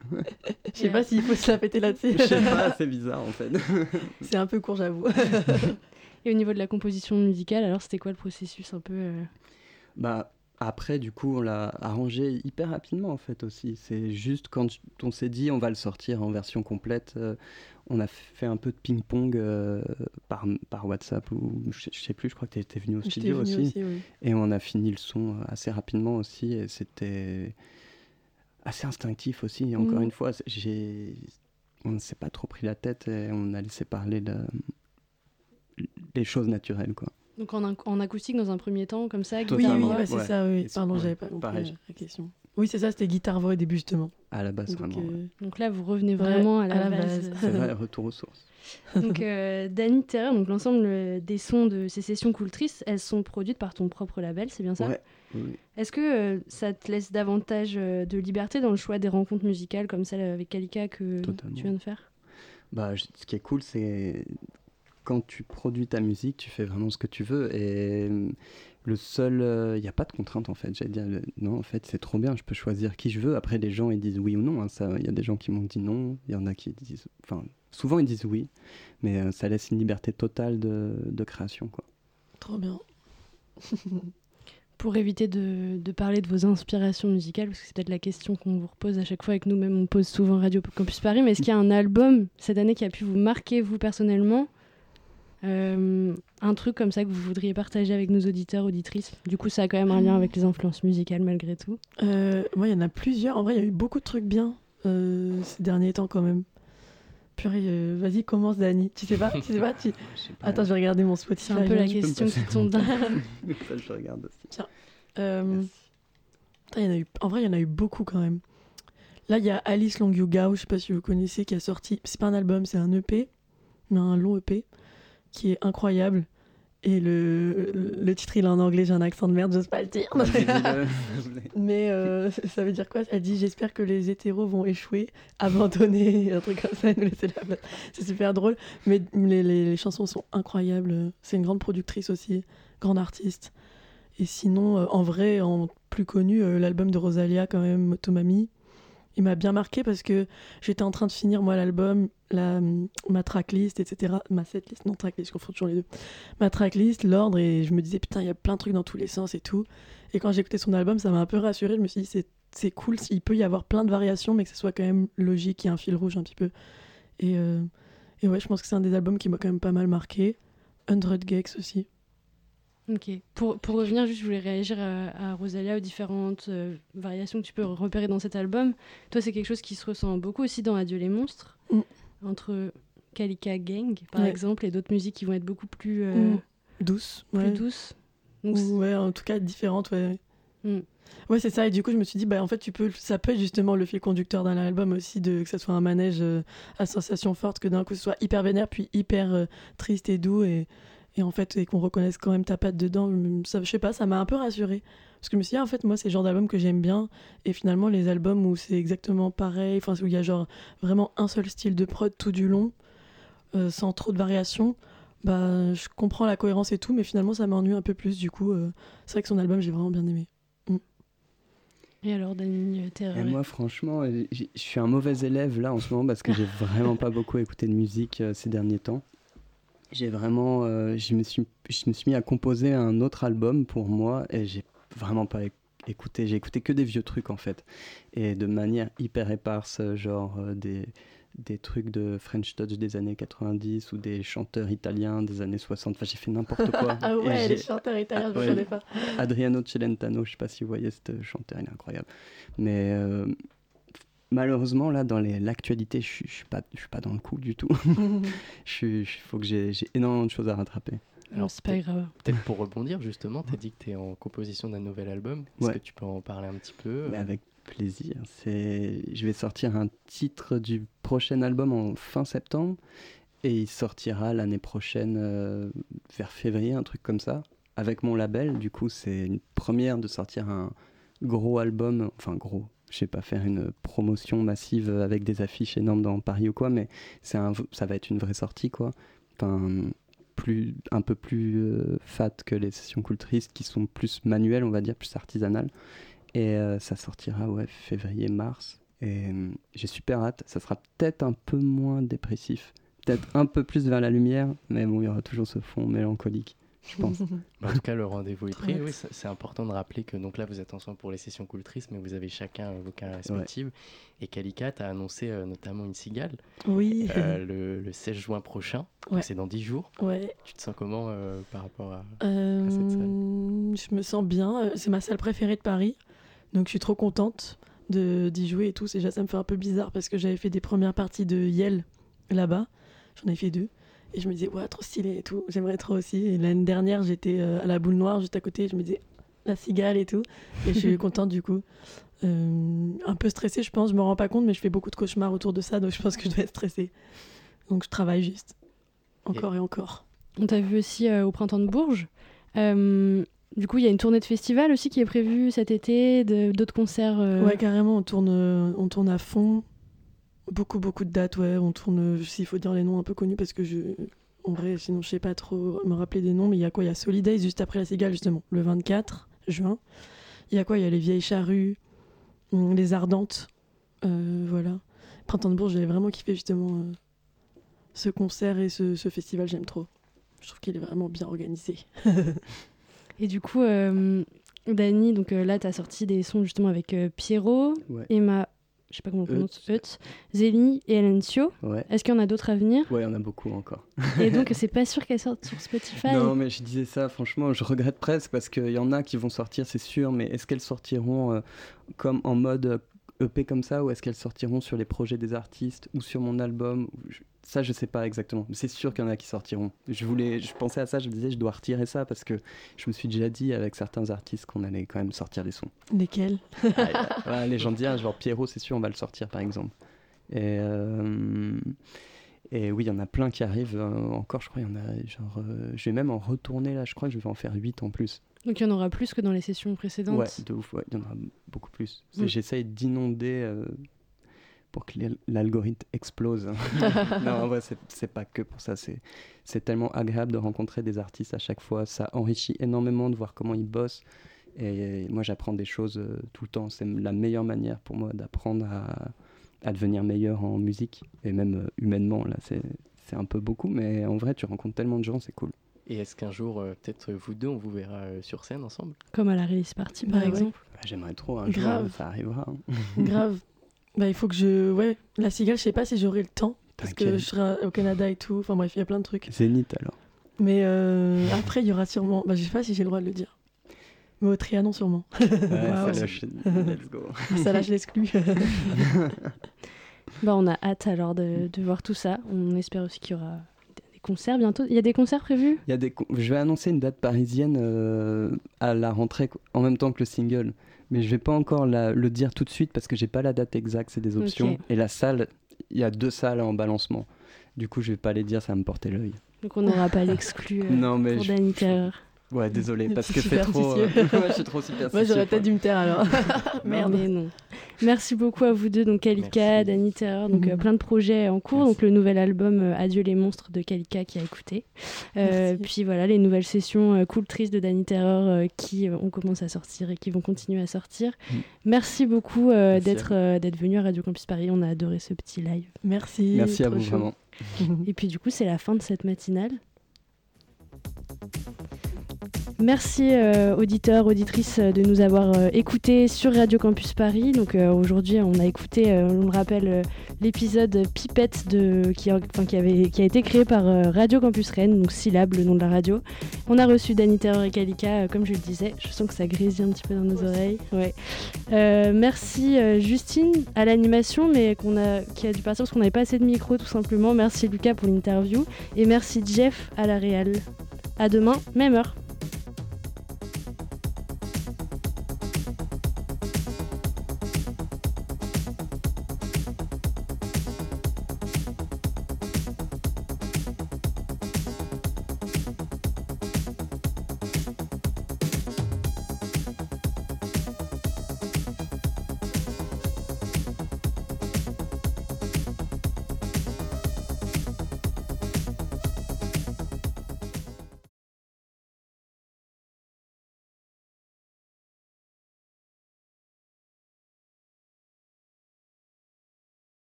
Je sais pas s'il faut se la péter là-dessus. Je sais pas, c'est bizarre en fait. C'est un peu court, j'avoue. Et au niveau de la composition musicale, alors c'était quoi le processus un peu euh, Bah après, du coup, on l'a arrangé hyper rapidement en fait aussi. C'est juste quand on s'est dit on va le sortir en version complète, euh, on a fait un peu de ping-pong euh, par, par WhatsApp ou je, je sais plus, je crois que tu étais venu au studio aussi. aussi, oui. Et on a fini le son assez rapidement aussi et c'était assez instinctif aussi. Encore Mhm. une fois, j'ai on ne s'est pas trop pris la tête et on a laissé parler la- les choses naturelles quoi. Donc en, en acoustique dans un premier temps, comme ça Oui, guitare, oui, voix c'est ouais. ça, oui. Pardon, ouais, j'avais pas compris pareil. la, la question. Oui, c'est ça, c'était guitare-voix au début, justement. À la base, Donc, vraiment. euh, Donc là, vous revenez Ouais, vraiment à la, à la base. base. C'est vrai, retour aux sources. donc euh, Dany Terreur, donc l'ensemble euh, des sons de ces sessions Coultrices, elles sont produites par ton propre label, c'est bien ça Ouais, oui, oui. Est-ce que euh, ça te laisse davantage euh, de liberté dans le choix des rencontres musicales comme celle avec Kalika que Totalement. tu viens de faire? Bah, je- ce qui est cool, c'est quand tu produis ta musique, tu fais vraiment ce que tu veux. Et euh, le seul. Il n'y a pas de contrainte en fait. J'allais dire, non, en fait, c'est trop bien, je peux choisir qui je veux. Après, les gens, ils disent oui ou non. Il y a des gens qui m'ont dit non, il y en a qui disent. Enfin, souvent, ils disent oui, mais euh, ça laisse une liberté totale de, création. Quoi. Trop bien. Pour éviter de, de parler de vos inspirations musicales, parce que c'est peut-être la question qu'on vous repose à chaque fois et que nous-mêmes on pose souvent Radio Campus Paris, mais est-ce qu'il y a un album cette année qui a pu vous marquer, vous personnellement? Euh, Un truc comme ça que vous voudriez partager avec nos auditeurs, auditrices Du coup, ça a quand même un lien avec les influences musicales malgré tout. Euh, moi, il y en a plusieurs. En vrai, il y a eu beaucoup de trucs bien euh, ces derniers temps, quand même. Purée, euh, vas-y, commence, Dani. Tu sais pas Tu sais pas tu... Attends, je vais regarder mon Spotify. C'est un peu la question qui tombe dans... ça, je regarde aussi. Tiens. Euh, y en a eu... En vrai, il y en a eu beaucoup quand même. Là, il y a Alice Long You Gao, je sais pas si vous connaissez, qui a sorti. C'est pas un album, c'est un EP, mais un long EP, qui est incroyable. Et le, le titre, il est en anglais, j'ai un accent de merde, j'ose pas le dire. Mais euh, ça veut dire quoi? Elle dit J'espère que les hétéros vont échouer, abandonner, un truc comme ça, nous laisser la place. C'est super drôle, mais les, les- les chansons sont incroyables. C'est une grande productrice aussi, grande artiste. Et sinon, euh, en vrai, en plus connu, euh, l'album de Rosalia, quand même, Motomami, il m'a bien marqué parce que j'étais en train de finir, moi, l'album, la, ma tracklist, etc. Ma setlist, non, tracklist, je confonds toujours les deux. Ma tracklist, l'ordre, et je me disais, putain, il y a plein de trucs dans tous les sens et tout. Et quand j'ai écouté son album, ça m'a un peu rassuré. Je me suis dit, c'est, c'est cool, il peut y avoir plein de variations, mais que ce soit quand même logique, il y a un fil rouge un petit peu. Et, euh, et ouais, je pense que c'est un des albums qui m'a quand même pas mal marqué. 100 Gex aussi. Ok. Pour, pour revenir, juste, je voulais réagir à, à Rosalia, aux différentes euh, variations que tu peux repérer dans cet album. Toi, c'est quelque chose qui se ressent beaucoup aussi dans Adieu les monstres, Mm. entre Kalika Gang, par Ouais. exemple, et d'autres musiques qui vont être beaucoup plus, euh, Mm. Douce. plus ouais. douces. Ou, Donc, ouais, en tout cas différentes, ouais. Mm. Ouais, c'est ça. Et du coup, je me suis dit, bah, en fait, tu peux, ça peut être justement le fil conducteur d'un album aussi, de, que ça soit un manège euh, à sensation forte, que d'un coup, ce soit hyper vénère, puis hyper euh, triste et doux, et, et en fait, et qu'on reconnaisse quand même ta patte dedans. Ça, je sais pas, ça m'a un peu rassurée. Parce que je me suis dit, ah, en fait, moi, c'est le genre d'album que j'aime bien. Et finalement, les albums où c'est exactement pareil, enfin, où il y a genre vraiment un seul style de prod tout du long, euh, sans trop de variations, bah, je comprends la cohérence et tout, mais finalement, ça m'ennuie un peu plus. Du coup, euh, c'est vrai que son album, j'ai vraiment bien aimé. Mm. Et alors, Dany euh, Et moi, franchement, je suis un mauvais élève là en ce moment parce que j'ai vraiment pas beaucoup écouté de musique euh, ces derniers temps. J'ai vraiment, euh, je me suis, je me suis mis à composer un autre album pour moi et j'ai vraiment pas éc- écouté. J'ai écouté que des vieux trucs en fait et de manière hyper éparse, genre euh, des des trucs de French Touch des années 90 ou des chanteurs italiens des années 60. Enfin, j'ai fait n'importe quoi. Ah ouais, les chanteurs italiens, je Ouais. ne connais pas. Adriano Celentano, je sais pas si vous voyez ce chanteur, il est incroyable. Mais euh, malheureusement, là, dans l'actualité, je suis- je suis pas, je suis pas dans le coup du tout. Je- faut que j'ai énormément de choses à rattraper. Alors, c'est pas grave. Peut-être pour rebondir, justement, tu as dit que tu es en composition d'un nouvel album. Est-ce Ouais. que tu peux en parler un petit peu Mais avec plaisir. Je vais sortir un titre du prochain album en fin septembre et il sortira l'année prochaine euh, vers février, un truc comme ça, avec mon label. Du coup, c'est une première de sortir un gros album, enfin gros. Je sais pas faire une promotion massive avec des affiches énormes dans Paris ou quoi, mais c'est un, ça va être une vraie sortie quoi. Enfin, plus, un peu plus euh, fat que les sessions culturistes qui sont plus manuelles, on va dire, plus artisanales. Et euh, ça sortira, ouais, février-mars. Et euh, j'ai super hâte. Ça sera peut-être un peu moins dépressif. Peut-être un peu plus vers la lumière. Mais bon, il y aura toujours ce fond mélancolique, je pense. Bah, en tout cas, le rendez-vous est pris. Oui, c'est important de rappeler que donc là, vous êtes ensemble pour les sessions cultrices, mais vous avez chacun vos carrières respectives. Et Calicat a annoncé euh, notamment une cigale Oui. euh, le, le 16 juin prochain. Ouais. C'est dans 10 jours. Ouais. Tu te sens comment euh, par rapport à, Euh, à cette salle? je me sens bien. C'est ma salle préférée de Paris. Donc je suis trop contente de- d'y jouer et tout. C'est Déjà, ça me fait un peu bizarre parce que j'avais fait des premières parties de Yale là-bas. J'en ai fait deux. Et je me disais, ouais, trop stylé et tout. J'aimerais trop aussi. Et l'année dernière, j'étais euh, à la boule noire juste à côté. Je me disais, la cigale et tout. Et je suis contente du coup. Euh, un peu stressée, je pense. Je me rends pas compte, mais je fais beaucoup de cauchemars autour de ça. Donc je pense que je dois être stressée. Donc je travaille juste. Encore et, encore. On t'a vu aussi euh, au printemps de Bourges. Euh, du coup, il y a une tournée de festival aussi qui est prévue cet été, d'autres concerts. Ouais, carrément, on tourne, on tourne à fond. Beaucoup, beaucoup de dates, ouais. On tourne, euh, s'il faut dire les noms un peu connus, parce que je. En vrai, sinon, je sais pas trop me rappeler des noms, mais il y a quoi? Il y a Solidays juste après la Cigale, justement, le 24 juin. Il y a quoi? Il y a les Vieilles Charrues, hum, les Ardentes. euh, voilà. Printemps de Bourges, j'avais vraiment kiffé, justement, euh, ce concert et ce, ce festival, j'aime trop. Je trouve qu'il est vraiment bien organisé. Et du coup, euh, Dani, donc euh, là, tu as sorti des sons justement avec euh, Pierrot, Ouais. Emma, je sais pas comment on prononce, Eut, Zélie et Alencio. Ouais. Est-ce qu'il y en a d'autres à venir? Ouais, il y en a beaucoup encore. Et donc, c'est pas sûr qu'elles sortent sur Spotify? Non, mais je disais ça, franchement, je regrette presque parce qu'il y en a qui vont sortir, c'est sûr, mais est-ce qu'elles sortiront euh, comme en mode EP comme ça ou est-ce qu'elles sortiront sur les projets des artistes ou sur mon album Ça, je sais pas exactement, mais c'est sûr qu'il y en a qui sortiront. Je voulais, je pensais à ça, je me disais, je dois retirer ça parce que je me suis déjà dit avec certains artistes qu'on allait quand même sortir des sons. Lesquels? Ouais, les gens disent, ah, genre Pierrot, c'est sûr, on va le sortir par exemple. Et, euh, et oui, il y en a plein qui arrivent euh, encore, je crois, il y en a genre. euh, je vais même en retourner là, je crois que je vais en faire 8 en plus. Donc, il y en aura plus que dans les sessions précédentes. Ouais, de ouf, ouais, il y en aura beaucoup plus. Mm. J'essaye d'inonder euh, pour que l'al- l'algorithme explose. non, en vrai, c'est- pas que pour ça. C'est tellement agréable de rencontrer des artistes à chaque fois. Ça enrichit énormément de voir comment ils bossent. Et moi, j'apprends des choses euh, tout le temps. C'est la meilleure manière pour moi d'apprendre à, à devenir meilleur en musique. Et même euh, humainement, là, c'est un peu beaucoup. Mais en vrai, tu rencontres tellement de gens, c'est cool. Et est-ce qu'un jour, euh, peut-être vous deux, on vous verra euh, sur scène ensemble? Comme à la release party, par Bah ouais. exemple. Bah, J'aimerais trop un Grave. ça arrivera. hein. Grave. Bah, il faut que je. Ouais, la cigale, je sais pas si j'aurai le temps. Parce que je serai au Canada et tout. Enfin bref, il y a plein de trucs. Zénith alors. Mais euh, après, il y aura sûrement. Bah, je sais pas si j'ai le droit de le dire. Mais au Trianon, sûrement. Ça lâche- let's go. ça lâche l'exclu. Bah, on a hâte alors de, de voir tout ça. On espère aussi qu'il y aura concerts bientôt. Il y a des concerts prévus? Il y a des je vais annoncer une date parisienne euh, à la rentrée en même temps que le single. Mais je vais pas encore la- le dire tout de suite parce que j'ai pas la date exacte, c'est des options. Et la salle, il y a deux salles en balancement. Du coup, je vais pas les dire, ça va me porter l'œil. Donc, on n'aura pas l'exclu euh, Non, mais pour je-. Ouais, désolé, parce que c'est trop. euh, ouais, je suis trop superstitieux. Moi, j'aurais peut-être dû me taire alors. Merde. Mais non. Merci beaucoup à vous deux, donc Kalika. Dany Terreur, donc euh, plein de projets en cours. Merci. Donc le nouvel album euh, Adieu les monstres de Kalika qui a écouté. Euh, puis voilà, les nouvelles sessions euh, Cool Triste de Dany Terreur euh, qui euh, ont commencé à sortir et qui vont continuer à sortir. Mm. Merci beaucoup euh, d'être euh, d'être venu à Radio Campus Paris. On a adoré ce petit live. Merci. Merci à vous, chaud. vraiment. Et puis du coup, c'est la fin de cette matinale. Merci euh, auditeurs, auditrices euh, de nous avoir euh, écoutés sur Radio Campus Paris. Donc aujourd'hui on a écouté, on le rappelle, l'épisode Pipette de, qui, a, qui, avait, qui a été créé par Radio Campus Rennes, donc Syllab, le nom de la radio. On a reçu Dani et Kalika, comme je le disais. Je sens que ça grésille un petit peu dans nos oreilles. Ouais. merci Justine à l'animation, mais qu'on a, qui a dû partir parce qu'on n'avait pas assez de micro tout simplement. Merci Lucas pour l'interview et merci Jeff à la réal. À demain, même heure.